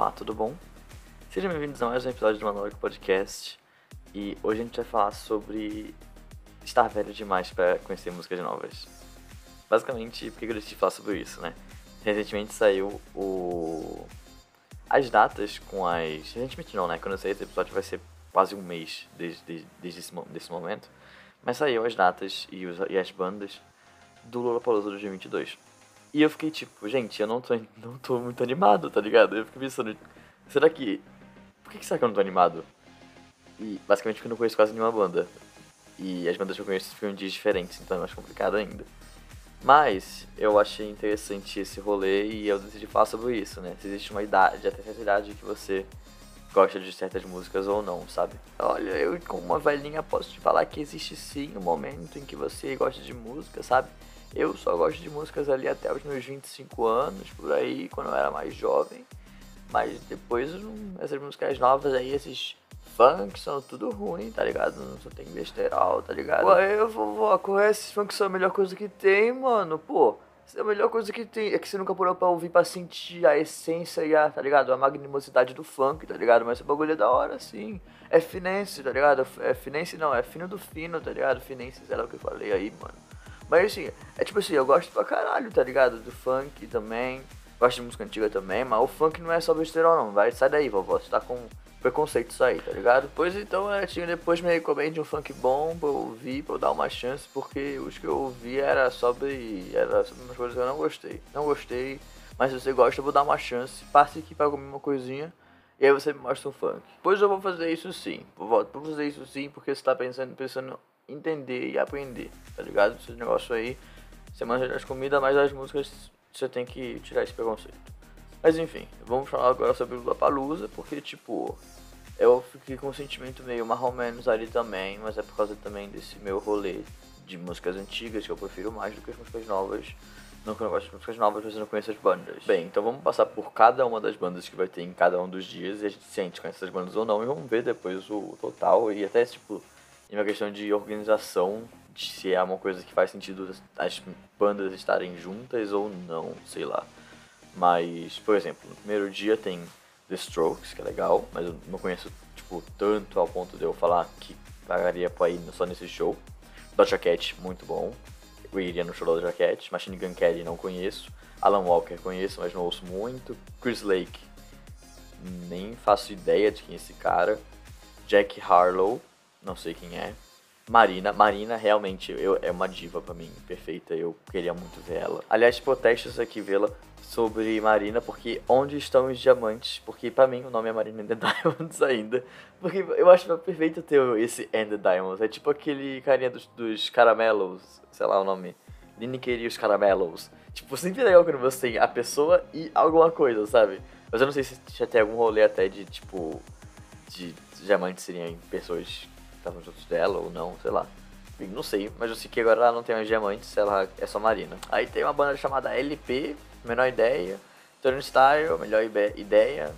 Olá, tudo bom? Sejam bem-vindos a mais um episódio do Manolic Podcast. E hoje a gente vai falar sobre estar velho demais para conhecer músicas novas. Basicamente, por que eu decidi falar sobre isso, né? Recentemente saiu o... as datas com as... Recentemente não, né? Quando eu sair esse episódio vai ser quase um mês desde, desde, desde esse, desse momento. Mas saiu as datas e, os, e as bandas do Lollapalooza 2022. E eu fiquei tipo, gente, eu não tô, não tô muito animado, tá ligado? Eu fiquei pensando, será que. Por que, que será que eu não tô animado? E basicamente porque eu não conheço quase nenhuma banda. E as bandas que eu conheço ficam em dias diferentes, então é mais complicado ainda. Mas eu achei interessante esse rolê e eu decidi falar sobre isso, né? Se existe uma idade, até certa idade que você gosta de certas músicas ou não, sabe? Olha, eu como uma velhinha posso te falar que existe sim um momento em que você gosta de música, sabe? Eu só gosto de músicas ali até os meus 25 anos, por aí, quando eu era mais jovem. Mas depois, essas músicas novas aí, esses funk são tudo ruim, tá ligado? Não só tem besterol, tá ligado? Ué, eu vou correr esses funk são a melhor coisa que tem, mano. Pô, é a melhor coisa que tem. É que você nunca parou pra ouvir pra sentir a essência e a, tá ligado? A magnimosidade do funk, tá ligado? Mas esse bagulho é da hora, sim. É finense, tá ligado? É finense não, é fino do fino, tá ligado? Finense, sei lá o que eu falei aí, mano. Mas assim, é tipo assim, eu gosto pra caralho, tá ligado? Do funk também. Gosto de música antiga também, mas o funk não é só besteirão não. Vai, sai daí, vovó. Você tá com preconceito isso aí, tá ligado? Pois então, é, tinha depois me recomende um funk bom pra eu ouvir, pra eu dar uma chance, porque os que eu ouvi era sobre. Era sobre umas coisas que eu não gostei. Não gostei, mas se você gosta, eu vou dar uma chance. Passe aqui pra comer uma coisinha. E aí você me mostra um funk. Pois eu vou fazer isso sim. Vou, vou fazer isso sim, porque você tá pensando, pensando entender e aprender, tá ligado? Esse negócio aí, você manja as comidas, mas as músicas você tem que tirar esse preconceito. Mas enfim, vamos falar agora sobre o Palusa, porque tipo, eu fiquei com um sentimento meio menos ali também, mas é por causa também desse meu rolê de músicas antigas que eu prefiro mais do que as músicas novas. Não que eu não gosto de músicas novas, mas eu não conheço as bandas. Bem, então vamos passar por cada uma das bandas que vai ter em cada um dos dias e a gente sente conhece essas bandas ou não e vamos ver depois o total e até tipo e uma questão de organização, de se é uma coisa que faz sentido as bandas estarem juntas ou não, sei lá. Mas, por exemplo, no primeiro dia tem The Strokes, que é legal, mas eu não conheço, tipo, tanto ao ponto de eu falar que pagaria pra ir só nesse show. Doja Cat, muito bom. Eu iria no show da Doja Cat. Machine Gun Kelly, não conheço. Alan Walker, conheço, mas não ouço muito. Chris Lake, nem faço ideia de quem é esse cara. Jack Harlow, não sei quem é. Marina, Marina realmente eu, é uma diva para mim, perfeita, eu queria muito ver ela. Aliás, protestos aqui vê-la sobre Marina, porque onde estão os diamantes? Porque para mim o nome é Marina and the Diamonds ainda. Porque eu acho perfeito ter esse and the Diamonds. É tipo aquele carinha dos, dos caramelos, sei lá o nome. Lineker e os caramelos. Tipo, sempre é legal quando você tem a pessoa e alguma coisa, sabe? Mas eu não sei se já tem algum rolê até de, tipo, de diamantes seriam pessoas estavam juntos dela ou não, sei lá. Não sei, mas eu sei que agora ela não tem mais diamantes, ela é só marina. Aí tem uma banda chamada LP, menor ideia. Turnstile, melhor ideia.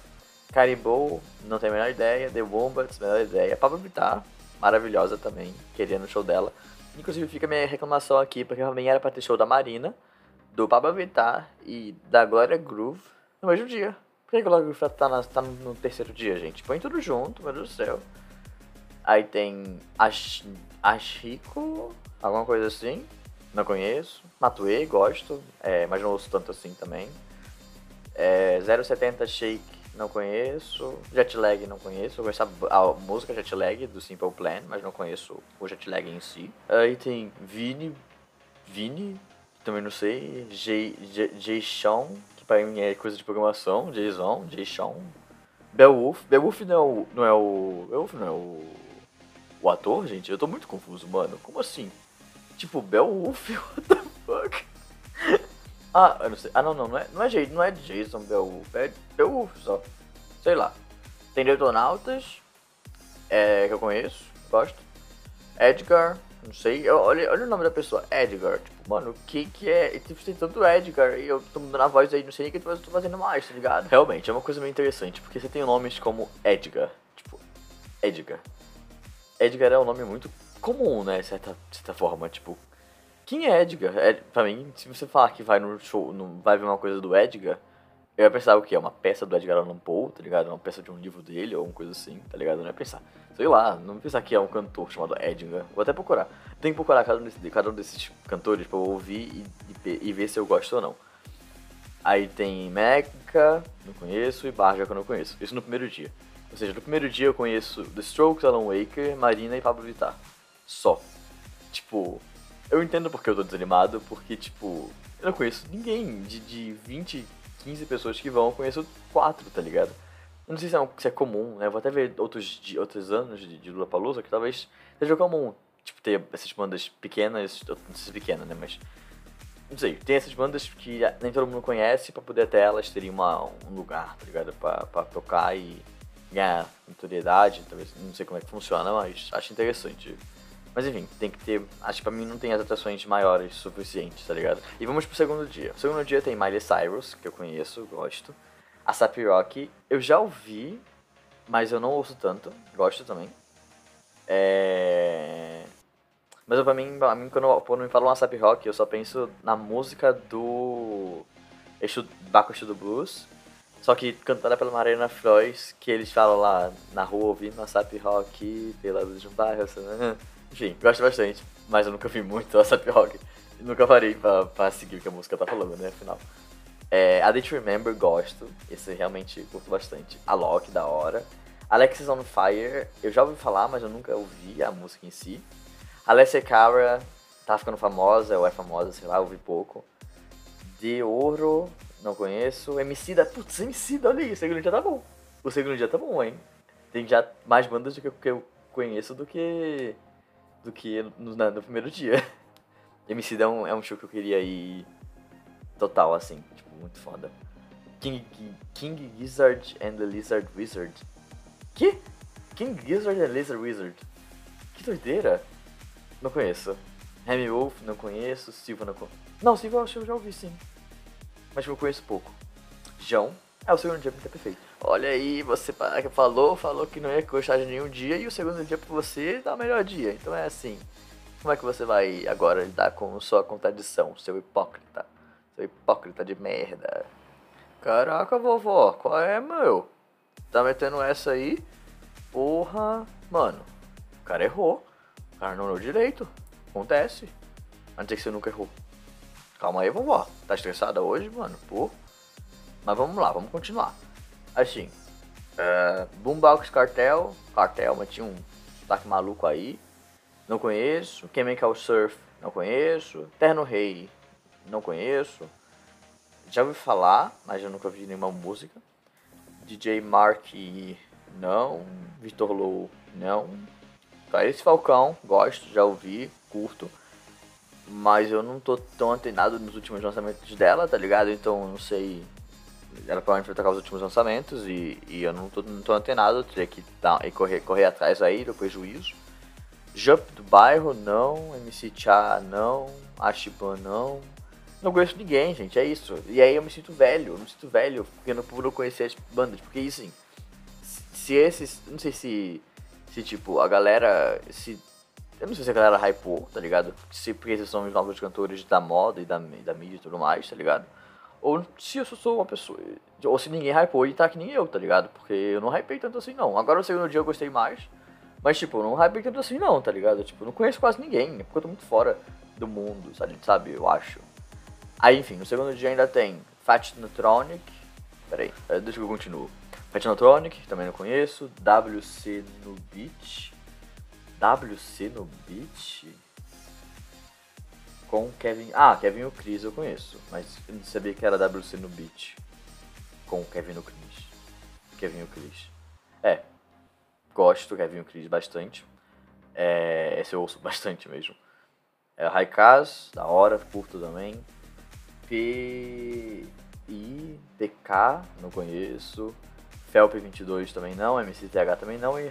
Caribou, não tem a menor ideia. The Wombats, menor ideia. Pablo Vittar, maravilhosa também, queria no show dela. Inclusive fica minha reclamação aqui, porque também era pra ter show da Marina, do Pablo Vittar e da Glória Groove no mesmo dia. Por que a Glória Groove tá, na, tá no terceiro dia, gente? Põe tudo junto, meu Deus do céu. Aí tem Ash, Ashiko, alguma coisa assim. Não conheço. Matue, gosto, é, mas não ouço tanto assim também. É, 070 Shake, não conheço. Jetlag, não conheço. Eu conheço a, a, música Jetlag do Simple Plan, mas não conheço o Jetlag em si. Aí tem Vini, Vini, também não sei. J-Shawn, que para mim é coisa de programação. Jason, J-Shawn. Beowulf. Beowulf não é o. Não é o. Beowulf não é o o ator, gente, eu tô muito confuso, mano. Como assim? Tipo, Beowulf, what the fuck? ah, eu não sei. Ah, não, não, não é, não é, não é Jason Beowulf, é Beowulf só. Sei lá. Tem Detonautas, é, que eu conheço, gosto. Edgar, não sei. Olha, olha o nome da pessoa, Edgar. Tipo, mano, o que que é? Tipo, tem tanto Edgar e eu tô mudando a voz aí, não sei nem o que eu tô fazendo mais, tá ligado? Realmente, é uma coisa meio interessante, porque você tem nomes como Edgar. Tipo, Edgar. Edgar é um nome muito comum, né? De certa, de certa forma. Tipo, quem é Edgar? É, pra mim, se você falar que vai no show, no, vai ver uma coisa do Edgar, Eu ia pensar o quê? Uma peça do Edgar Allan Poe, tá ligado? Uma peça de um livro dele ou alguma coisa assim, tá ligado? Eu não ia pensar. Sei lá, não ia pensar que é um cantor chamado Edgar. Vou até procurar. Tem que procurar cada um desses, cada um desses cantores pra eu ouvir e, e, e ver se eu gosto ou não. Aí tem Mecha, não conheço, e Barja, que eu não conheço. Isso no primeiro dia. Ou seja, no primeiro dia eu conheço The Strokes, Alan Waker, Marina e Pablo Vittar. Só. Tipo, eu entendo porque eu tô desanimado, porque, tipo, eu não conheço ninguém. De, de 20, 15 pessoas que vão, eu conheço 4, tá ligado? Eu não sei se é, se é comum, né? Eu vou até ver outros, de, outros anos de, de Lula Palusa, que talvez seja comum, tipo, ter essas bandas pequenas, não sei se é pequena, né? Mas não sei, tem essas bandas que nem todo mundo conhece, para poder até elas terem uma, um lugar, tá ligado? Pra, pra tocar e ganhar notoriedade, talvez, não sei como é que funciona, mas acho interessante. Mas enfim, tem que ter. Acho que pra mim não tem as atrações maiores suficientes, tá ligado? E vamos pro segundo dia. O segundo dia tem Miley Cyrus, que eu conheço, gosto. A Sap Rock, eu já ouvi, mas eu não ouço tanto, gosto também. É. Mas pra mim, pra mim quando, quando me falam uma Sap Rock, eu só penso na música do. Baco do Blues só que cantada pela Mariana Frois, que eles falam lá na rua ouvindo a Sap Rock pela luz de um bairro. Assim, né? Enfim, gosto bastante, mas eu nunca vi muito a Sap Rock. Nunca parei pra, pra seguir o que a música tá falando, né? Afinal. É, a Date Remember, gosto. Esse realmente curto bastante. A Loki, da hora. Alexis on Fire, eu já ouvi falar, mas eu nunca ouvi a música em si. Alessia Cara, tá ficando famosa, ou é famosa, sei lá, ouvi pouco. De Ouro, não conheço. MC da. Putz, MC da, olha aí, o segundo dia tá bom. O segundo dia tá bom, hein? Tem já mais bandas do que eu conheço do que. do que no, no primeiro dia. MC da é um, é um show que eu queria ir total, assim, tipo, muito foda. King, King Gizzard and the Lizard Wizard. Que? King Gizzard and the Lizard Wizard. Que doideira. Não conheço. Remy Wolf, não conheço. Silva, não conheço. Não, Silva eu já ouvi sim mas eu conheço pouco. João é o segundo dia pra perfeito. Olha aí, você falou, falou que não ia gostar de nenhum dia e o segundo dia pra você dá o melhor dia. Então é assim. Como é que você vai agora lidar com sua contradição, seu hipócrita? Seu hipócrita de merda. Caraca, vovó, qual é, meu? Tá metendo essa aí? Porra, mano. O cara errou. O cara não olhou direito. Acontece. A não ser que você nunca errou. Calma aí, vovó. Tá estressada hoje, mano? Pô. Mas vamos lá, vamos continuar. Assim. Uh, Boombox Cartel. Cartel, mas tinha um sotaque maluco aí. Não conheço. Chemical Surf. Não conheço. Terno Rei. Não conheço. Já ouvi falar, mas eu nunca vi nenhuma música. DJ Mark. Não. Vitor Low. Não. Clarice Falcão. Gosto, já ouvi. Curto mas eu não tô tão antenado nos últimos lançamentos dela, tá ligado? Então não sei. Ela provavelmente vai tocar os últimos lançamentos e, e eu não tô, não tô antenado, teria que dar, e correr, correr atrás aí do prejuízo. Jump do bairro, não. MC Cha, não. Ashiban, não. Não conheço ninguém, gente, é isso. E aí eu me sinto velho, eu me sinto velho porque não, por não conhecer as bandas. Porque assim, se esses. Não sei se. Se tipo, a galera. Se eu não sei se a galera hypou, tá ligado? Se, porque esses são os novos cantores da moda e da, da mídia e tudo mais, tá ligado? Ou se eu sou uma pessoa. Ou se ninguém hypou e tá que nem eu, tá ligado? Porque eu não hypei tanto assim não. Agora no segundo dia eu gostei mais. Mas, tipo, eu não hypei tanto assim não, tá ligado? Tipo, eu não conheço quase ninguém, porque eu tô muito fora do mundo, sabe? sabe eu acho. Aí, enfim, no segundo dia ainda tem Fat Neutronic. Pera aí, eh, deixa que eu continuo. Fat Neutronic, também não conheço. WC no Beach. WC no beat? Com Kevin. Ah, Kevin e o Chris eu conheço, mas eu não sabia que era WC no beat. Com Kevin e o Chris. Kevin e o Chris. É, gosto do Kevin e o Chris bastante. É, esse eu ouço bastante mesmo. É Raikaz, da hora, curto também. P. I. DK, não conheço. Felp 22 também não. MCTH também não. E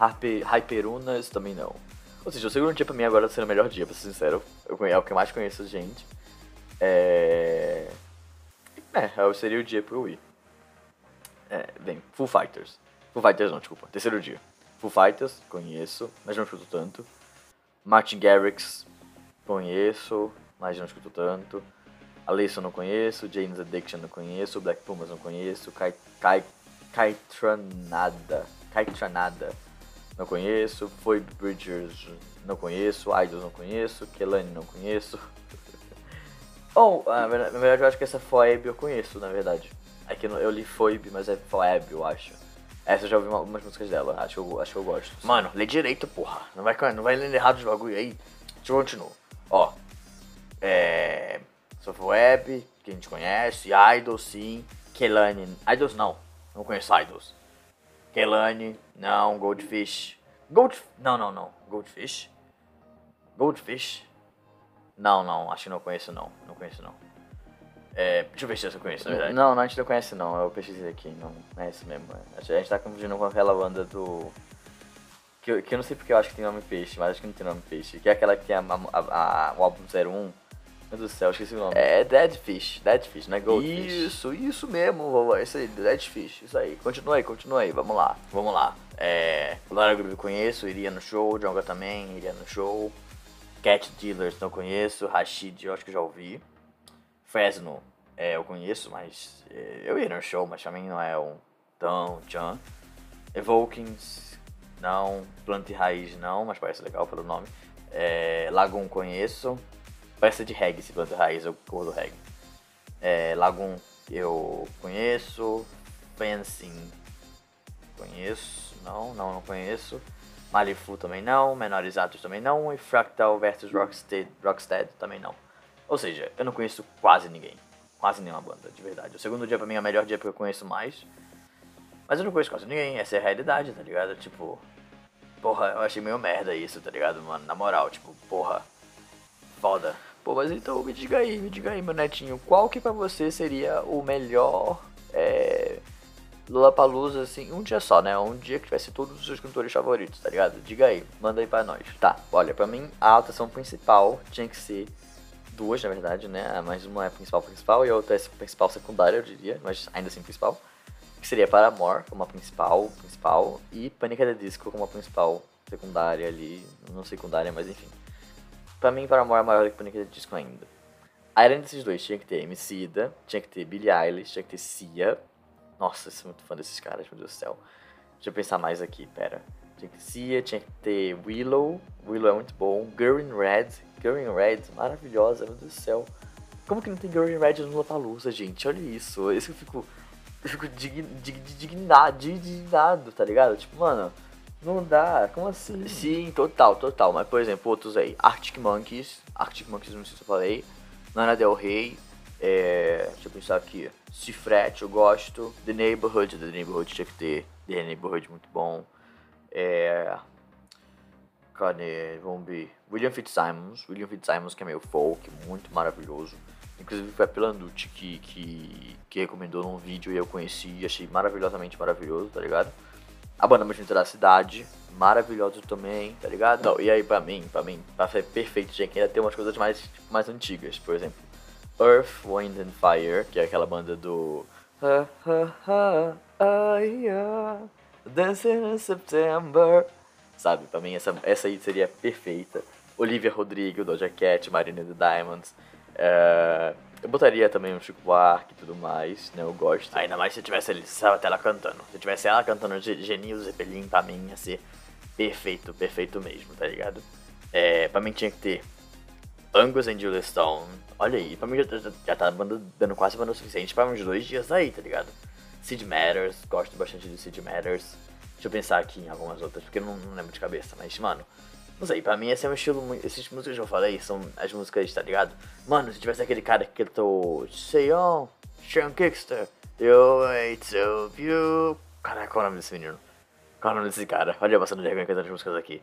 Hyper Hyperunas também não. Ou seja, o segundo dia pra mim agora tá sendo o melhor dia, pra ser sincero. Eu, é o que eu mais conheço gente. É. É, seria o dia pro ir. É, bem, Full Fighters. Full Fighters não, desculpa. Terceiro dia. Full Fighters, conheço, mas não escuto tanto. Martin Garrix, conheço, mas não escuto tanto. Alesso eu não conheço, Jane's Addiction eu não conheço, Black Pumas eu não conheço, Kai, Kai, Kaitranada, Kaitranada não conheço, Foi Bridgers não conheço, Idols não conheço, Kelani não conheço. Ou, oh, na verdade eu acho que essa Foeb eu conheço, na verdade. É que eu li Foeb, mas é Foeb, eu acho. Essa eu já ouvi algumas músicas dela, acho que eu, acho que eu gosto. Mano, lê direito, porra. Não vai, não vai ler errado os bagulho aí. Deixa eu continuar. Ó. É. Web, que a gente conhece. Idols, sim. Kelani. Idols não. Não conheço Idols. Kelani, não. Goldfish. Gold. Não, não, não. Goldfish? Goldfish? Não, não. Acho que não conheço, não. Não conheço, não. É, deixa eu ver se eu conheço, na verdade. Não, não, a gente não conhece, não. Eu pesquisei aqui. Não, é isso mesmo. A gente tá confundindo com aquela banda do. Que eu, que eu não sei porque eu acho que tem nome peixe, mas acho que não tem nome peixe. Que é aquela que tem a, a, a, o álbum 01. Meu Deus do céu, esqueci o nome. É Dead Fish, Dead Fish, não é Goldfish. Isso, isso mesmo, vovó. Isso aí, Dead Fish, isso aí. Continua aí, continua aí, vamos lá. Vamos lá. É, Lara Groove conheço, iria no show, Jonga também, iria no show. Cat Dealers não conheço, Rashid eu acho que já ouvi. Fresno é, eu conheço, mas é, eu ia no show, mas também não é um tão tchan. Evokings, não. Planta e Raiz, não, mas parece legal pelo nome. É, Lagoon conheço. Parece de reggae esse Planta Raiz, eu curto reggae. É, Lagoon eu conheço. Fencing conheço. Não, não, não conheço. Malifu também não. Menores Atos também não. E Fractal vs Rockstead, Rockstead também não. Ou seja, eu não conheço quase ninguém. Quase nenhuma banda, de verdade. O segundo dia pra mim é o melhor dia porque eu conheço mais. Mas eu não conheço quase ninguém, essa é a realidade, tá ligado? Tipo, porra, eu achei meio merda isso, tá ligado, mano? Na moral, tipo, porra, foda. Pô, mas então me diga aí, me diga aí, meu netinho, qual que pra você seria o melhor é, Lollapalooza, assim, um dia só, né? Um dia que tivesse todos os seus cantores favoritos, tá ligado? Diga aí, manda aí pra nós. Tá, olha, pra mim a atração principal tinha que ser duas, na verdade, né? Mas uma é principal principal e a outra é principal secundária, eu diria, mas ainda assim principal. Que seria Paramore como a principal, principal, e Panic! at the Disco como a principal secundária ali, não secundária, mas enfim. Pra mim, Paramore é maior que Panic! the Disco ainda. Além desses dois, tinha que ter Emicida, tinha que ter Billie Eilish, tinha que ter Sia, nossa, eu sou muito fã desses caras, meu Deus do céu. Deixa eu pensar mais aqui, pera. Tinha que Cia, tinha que ter Willow. Willow é muito bom. Girl in Red. Girl in Red, maravilhosa, meu Deus do céu. Como que não tem Girl in Red no Lollapalooza, gente? Olha isso. Isso eu fico... Eu fico indignado, indignado, tá ligado? Tipo, mano, não dá, como assim? Sim, total, total. Mas, por exemplo, outros aí. Arctic Monkeys. Arctic Monkeys, não sei se eu falei. Lana Del Rey. É, deixa eu pensar aqui. Cifrete, eu gosto. The Neighborhood, The Neighborhood tinha que ter. The Neighborhood, muito bom. É. Cadê? Vamos ver. William Fitzsimons. William Fitzsimons, que é meio folk, muito maravilhoso. Inclusive foi a Pelanducci que, que, que recomendou num vídeo e eu conheci e achei maravilhosamente maravilhoso, tá ligado? A banda mais da cidade, maravilhoso também, tá ligado? Não, e aí pra mim, pra mim, pra ser perfeito, tinha que ainda ter umas coisas mais, tipo, mais antigas, por exemplo. Earth, Wind and Fire, que é aquela banda do. Dancing in September. Sabe, pra mim essa, essa aí seria perfeita. Olivia Rodrigo, Doja Cat, Marina the Diamonds. Uh, eu botaria também um Chico Buarque e tudo mais, né? Eu gosto. Ainda mais se tivesse ele, se ela cantando. Se tivesse ela cantando Genil Zeppelin, pra mim ia ser perfeito, perfeito mesmo, tá ligado? É, pra mim tinha que ter Angus and Julia Stone. Olha aí, pra mim já, já, já tá dando quase banda suficiente pra uns dois dias aí, tá ligado? Sid Matters, gosto bastante de Sid Matters. Deixa eu pensar aqui em algumas outras, porque eu não, não lembro de cabeça, mas, mano, não sei, pra mim esse é um estilo muito. Esses músicas que eu falei são as músicas, tá ligado? Mano, se tivesse aquele cara que cantou Say On, Sean Kickster, You Wait So You. Caraca, qual é o nome desse menino? Qual é o nome desse cara? Olha eu passando vergonha cantando as músicas aqui.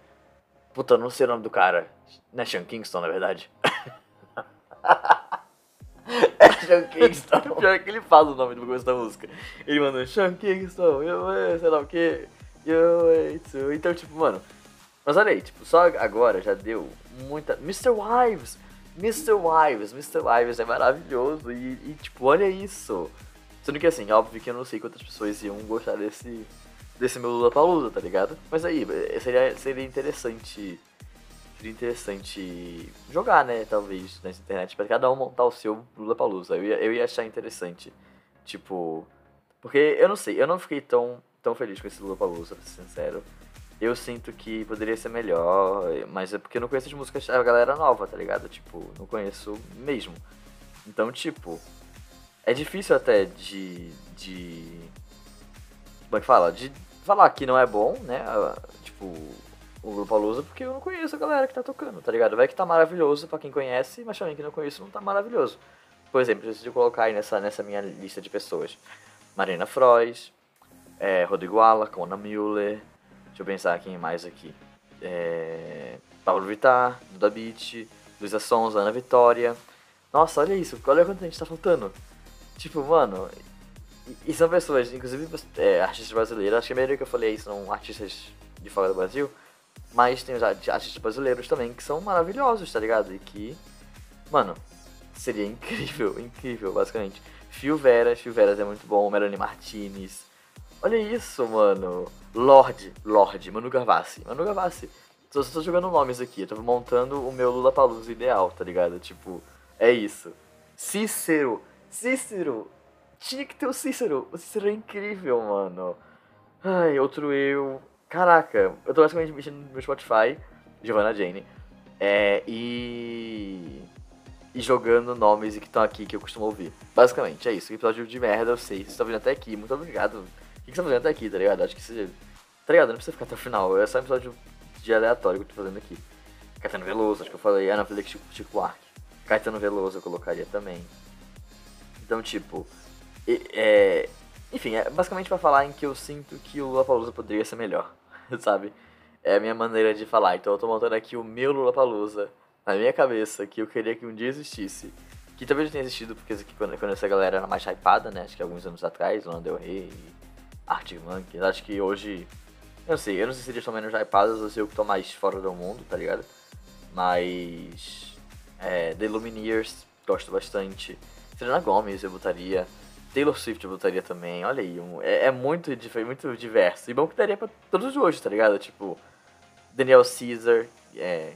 Puta, não sei o nome do cara. Não é Sean Kingston, na verdade? é Sean Kingston. Pior que ele faz o nome do começo da música. Ele manda Sean Kingston, eu, sei lá o que. Eu, então, tipo, mano. Mas olha aí, tipo, só agora já deu muita. Mr. Wives! Mr. Wives, Mr. Wives é maravilhoso. E, e, tipo, olha isso. Sendo que assim, óbvio que eu não sei quantas pessoas iam gostar desse desse meu Lula Palusa, tá ligado? Mas aí, seria, seria interessante seria interessante jogar, né, talvez, nessa internet, para cada um montar o seu Lula Palusa. Eu ia, eu ia achar interessante. Tipo. Porque eu não sei, eu não fiquei tão, tão feliz com esse Lula Palusa, pra ser sincero. Eu sinto que poderia ser melhor, mas é porque eu não conheço as músicas a galera nova, tá ligado? Tipo, não conheço mesmo. Então, tipo, é difícil até de. de. Como é que fala? De falar que não é bom, né? Tipo, o Grupo Lusa, porque eu não conheço a galera que tá tocando, tá ligado? Vai que tá maravilhoso pra quem conhece, mas também quem não conhece não tá maravilhoso. Por exemplo, eu decidi colocar aí nessa, nessa minha lista de pessoas. Marina Frois, é, Rodrigo Ala, Kona Müller, deixa eu pensar quem mais aqui. É, Paulo Vittar, Duda Beat, Luísa Sonza, Ana Vitória. Nossa, olha isso, olha quanto a gente tá faltando. Tipo, mano, e, e são pessoas, inclusive é, artistas brasileiros, acho que a maioria que eu falei são artistas de fora do Brasil, mas tem os artistas brasileiros também que são maravilhosos, tá ligado? E que, mano, seria incrível, incrível, basicamente. Fio Veras, Fio Veras é muito bom, Melanie Martinez. Olha isso, mano. Lorde, Lorde, Manu Gavassi. Manu Gavassi. Só estou jogando nomes aqui, eu tô montando o meu Lula Palusa ideal, tá ligado? Tipo, é isso. Cícero, Cícero. Tinha que ter o Cícero. O Cícero é incrível, mano. Ai, outro eu. Caraca, eu tô basicamente mexendo no meu Spotify, Giovanna Jane, é, e. e jogando nomes que estão aqui que eu costumo ouvir. Basicamente, é isso. Episódio de merda, eu sei. Vocês estão vindo até aqui, muito obrigado. Que vocês estão fazendo até aqui, tá ligado? Acho que você. Tá ligado? Não precisa ficar até o final. É só um episódio de aleatório que eu tô fazendo aqui. Caetano Veloso, acho que eu falei. Ah, não, falei que Chico, Chico Buarque. Caetano Veloso eu colocaria também. Então, tipo. É, enfim, é basicamente para falar em que eu sinto que o Lollapalooza poderia ser melhor, sabe? É a minha maneira de falar. Então eu tô montando aqui o meu Lollapalooza na minha cabeça, que eu queria que um dia existisse. Que talvez tenha existido porque quando, quando essa galera era mais hypada, né? Acho que alguns anos atrás, Lana Del Rey, Arctic Monkeys. Acho que hoje... Eu não sei, eu não sei se eles estão menos hypados ou se eu que tô mais fora do mundo, tá ligado? Mas... É, The Lumineers, gosto bastante. Selena Gomez eu botaria. Taylor Swift eu botaria também, olha aí, um, é, é, muito, muito diverso. E bom que daria pra todos os hoje, tá ligado? Tipo, Daniel Caesar, é,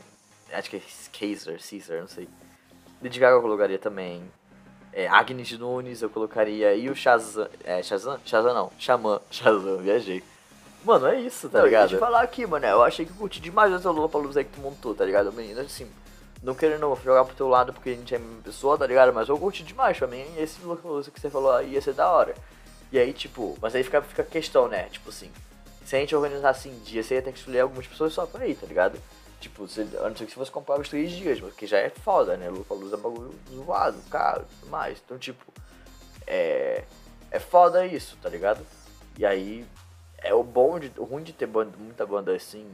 acho que é Caesar, Caesar, não sei. Lady Gaga eu colocaria também. É, Agnes Nunes eu colocaria. E o Shazam. É, Shazam? Shazam não. Xamã. Shazam, viajei. Mano, é isso, tá não, ligado? Eu falar aqui, mano. Eu achei que eu curti demais essa Lula Palusa aí que tu montou, tá ligado? Menino, assim, não querendo jogar pro teu lado porque a gente é a mesma pessoa, tá ligado? Mas eu curti demais, pra mim, esse que você falou aí ia ser da hora. E aí, tipo, mas aí fica, fica a questão, né? Tipo assim, se a gente organizar assim dia, você ia ter que escolher algumas pessoas só pra ir, tá ligado? Tipo, se, a não ser que se fosse comprar os três dias, porque já é foda, né? Lufa Luz é bagulho zoado, caro e tudo mais. Então, tipo, é. É foda isso, tá ligado? E aí, é o bom de. O ruim de ter banda, muita banda assim,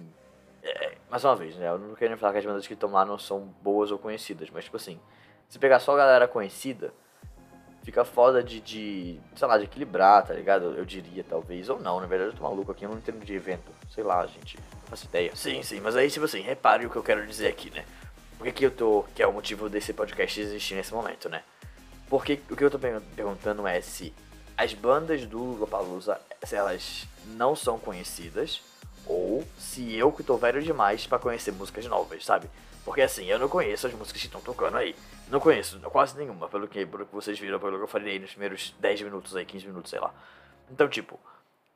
é, mais uma vez, né? Eu não quero falar que as bandas que estão lá não são boas ou conhecidas, mas, tipo assim, se pegar só a galera conhecida, fica foda de, de, sei lá, de equilibrar, tá ligado? Eu diria, talvez, ou não, na verdade eu tô maluco aqui, eu não entendo de evento, sei lá, gente, não faço ideia. Sim, sim, mas aí, tipo assim, repare o que eu quero dizer aqui, né? Por que, que eu tô, que é o motivo desse podcast existir nesse momento, né? Porque o que eu tô perguntando é se as bandas do Lollapalooza, se elas não são conhecidas, ou se eu que tô velho demais para conhecer músicas novas, sabe? Porque assim, eu não conheço as músicas que estão tocando aí. Não conheço quase nenhuma, pelo que, pelo que vocês viram, pelo que eu falei aí nos primeiros 10 minutos aí, 15 minutos, sei lá. Então, tipo,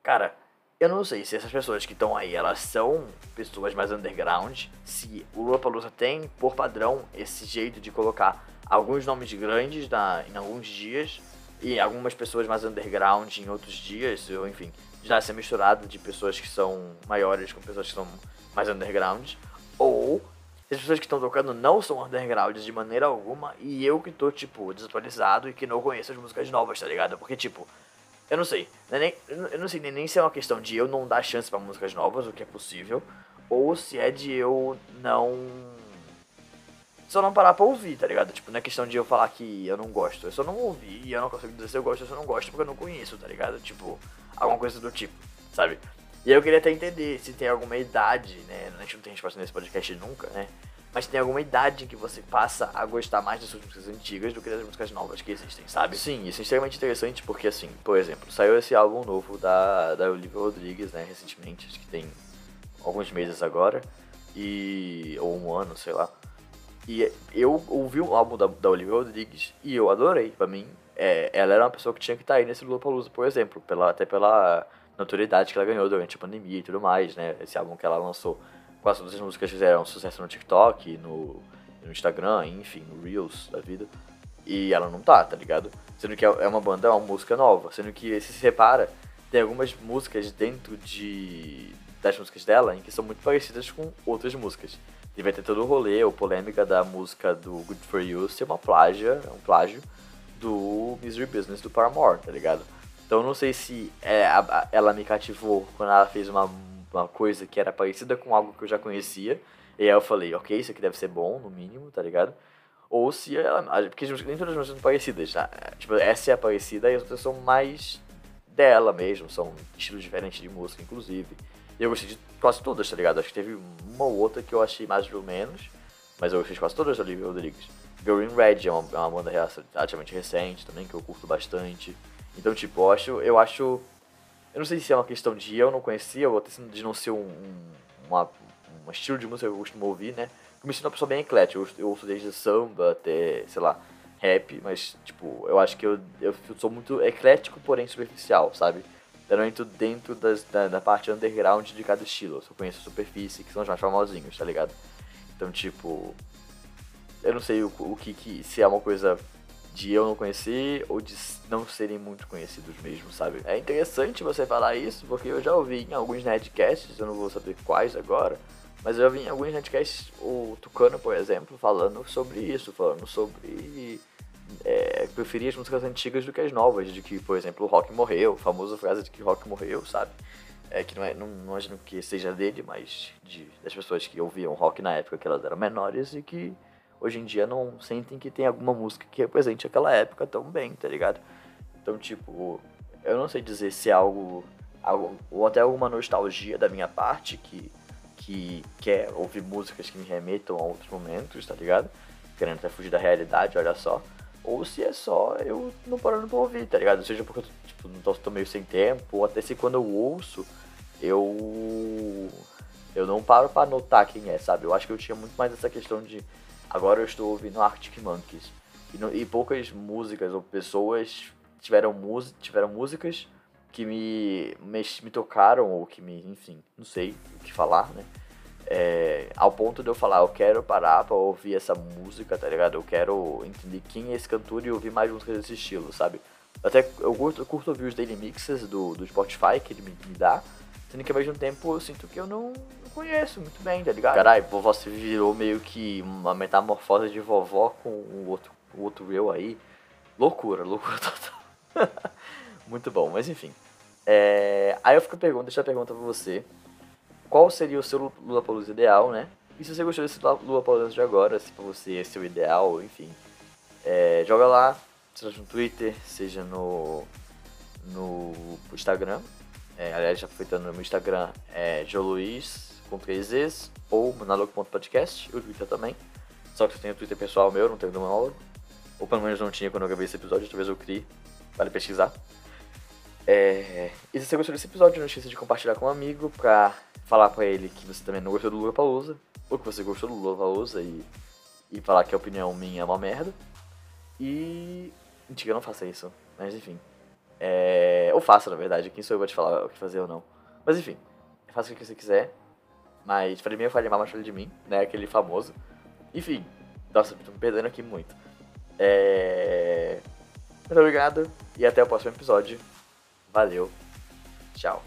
cara, eu não sei se essas pessoas que estão aí, elas são pessoas mais underground, se o Lollapalooza tem, por padrão, esse jeito de colocar alguns nomes grandes na, em alguns dias e algumas pessoas mais underground em outros dias, ou enfim, já ser misturado de pessoas que são maiores com pessoas que são mais underground, ou as pessoas que estão tocando não são undergrounds de maneira alguma e eu que tô, tipo, desatualizado e que não conheço as músicas novas, tá ligado? Porque, tipo, eu não sei, é nem, eu não sei nem, nem se é uma questão de eu não dar chance para músicas novas, o que é possível, ou se é de eu não. Só não parar pra ouvir, tá ligado? Tipo, não é questão de eu falar que eu não gosto. Eu só não ouvi e eu não consigo dizer se eu gosto ou se eu não gosto porque eu não conheço, tá ligado? Tipo, alguma coisa do tipo, sabe? E aí eu queria até entender se tem alguma idade, né? A gente não tem resposta nesse podcast nunca, né? Mas tem alguma idade que você passa a gostar mais das suas músicas antigas do que das músicas novas que existem, sabe? Sim, isso é extremamente interessante porque, assim, por exemplo, saiu esse álbum novo da, da Olivia Rodrigues, né, recentemente, acho que tem alguns meses agora. E. ou um ano, sei lá. E eu ouvi o álbum da, da Olivia Rodrigues e eu adorei. Pra mim, é, ela era uma pessoa que tinha que estar tá aí nesse Lollapalooza, por exemplo. Pela, até pela notoriedade que ela ganhou durante a pandemia e tudo mais, né? Esse álbum que ela lançou. Quase todas as músicas fizeram sucesso no TikTok, no, no Instagram, enfim, no Reels da vida. E ela não tá, tá ligado? Sendo que é, é uma banda, é uma música nova. Sendo que, se se repara, tem algumas músicas dentro de das músicas dela em que são muito parecidas com outras músicas. E vai ter todo o rolê, ou polêmica da música do Good For You ser uma plágia, um plágio do Misery Business do Paramore, tá ligado? Então não sei se é, a, ela me cativou quando ela fez uma, uma coisa que era parecida com algo que eu já conhecia. E aí eu falei, ok, isso aqui deve ser bom, no mínimo, tá ligado? Ou se ela. Porque nem todas as músicas são parecidas, tá? Tipo, essa é a parecida e as outras são mais dela mesmo, são estilos diferentes de música, inclusive. E eu gostei de quase todas, tá ligado? Acho que teve uma ou outra que eu achei mais ou menos, mas eu gostei de quase todas da Olivia Rodrigues. Girl in Red é uma, é uma banda relativamente recente também, que eu curto bastante. Então, tipo, eu acho, eu acho. Eu não sei se é uma questão de eu não conhecer, ou até de não ser um, um, uma, um estilo de música que eu costumo ouvir, né? Eu me sinto uma pessoa bem eclética. Eu, eu ouço desde samba até, sei lá, rap, mas, tipo, eu acho que eu, eu sou muito eclético, porém superficial, sabe? Entro dentro das, da, da parte underground de cada estilo. Eu só conheço a superfície, que são os mais famosinhos, tá ligado? Então, tipo. Eu não sei o, o que, que. Se é uma coisa de eu não conhecer ou de não serem muito conhecidos mesmo, sabe? É interessante você falar isso, porque eu já ouvi em alguns netcasts, eu não vou saber quais agora, mas eu ouvi em alguns netcasts o Tucano, por exemplo, falando sobre isso, falando sobre é, preferir as músicas antigas do que as novas, de que, por exemplo, o rock morreu, a famosa frase de que rock morreu, sabe? É, que não, é, não, não imagino que seja dele, mas de, das pessoas que ouviam rock na época que elas eram menores e que hoje em dia não sentem que tem alguma música que represente aquela época tão bem, tá ligado? Então, tipo, eu não sei dizer se é algo, algo ou até alguma nostalgia da minha parte que, que quer ouvir músicas que me remetam a outros momentos, tá ligado? Querendo até fugir da realidade, olha só. Ou se é só eu não parando pra ouvir, tá ligado? Seja porque eu tipo, não tô, tô meio sem tempo, ou até se quando eu ouço, eu. Eu não paro pra notar quem é, sabe? Eu acho que eu tinha muito mais essa questão de Agora eu estou ouvindo Arctic Monkeys. E, no, e poucas músicas ou pessoas tiveram, tiveram músicas que me, me, me, tocaram ou que me, enfim, não sei o que falar, né? É, ao ponto de eu falar, eu quero parar pra ouvir essa música, tá ligado? Eu quero entender quem é esse cantor e ouvir mais músicas desse estilo, sabe? Até eu curto, eu curto ouvir os daily mixes do, do Spotify que ele me, me dá, sendo que ao mesmo tempo eu sinto que eu não, conheço muito bem, tá ligado? Caralho, vovó se virou meio que uma metamorfose de vovó com o outro, o outro eu aí. Loucura, loucura total. muito bom, mas enfim. É... Aí eu fico perguntando, deixa a pergunta pra você. Qual seria o seu Lula Palusa ideal, né? E se você gostou desse Lula Palusa de agora, se pra você é seu ideal, enfim. É... Joga lá, seja no Twitter, seja no, no Instagram. É, aliás, já aproveitando no meu Instagram, é Joluiz com três Es, ou monólogo.podcast, o Twitter também. Só que eu tenho o Twitter pessoal meu, não tenho do monólogo. Ou pelo menos não tinha quando eu gravei esse episódio, talvez eu crie. Vale pesquisar. É... E se você gostou desse episódio, não esqueça de compartilhar com um amigo pra falar pra ele que você também não gostou do Lula Palusa, ou que você gostou do Lula Palusa e, e falar que a opinião minha é uma merda. E. Mentira, não faça isso. Mas enfim. É... Ou faça, na verdade. Quem sou eu pra te falar o que fazer ou não. Mas enfim. Faça o que você quiser. Mas falei mim eu falei mal, mas falei de mim, né? Aquele famoso. Enfim, nossa, tô me perdendo aqui muito. É... Muito obrigado e até o próximo episódio. Valeu. Tchau.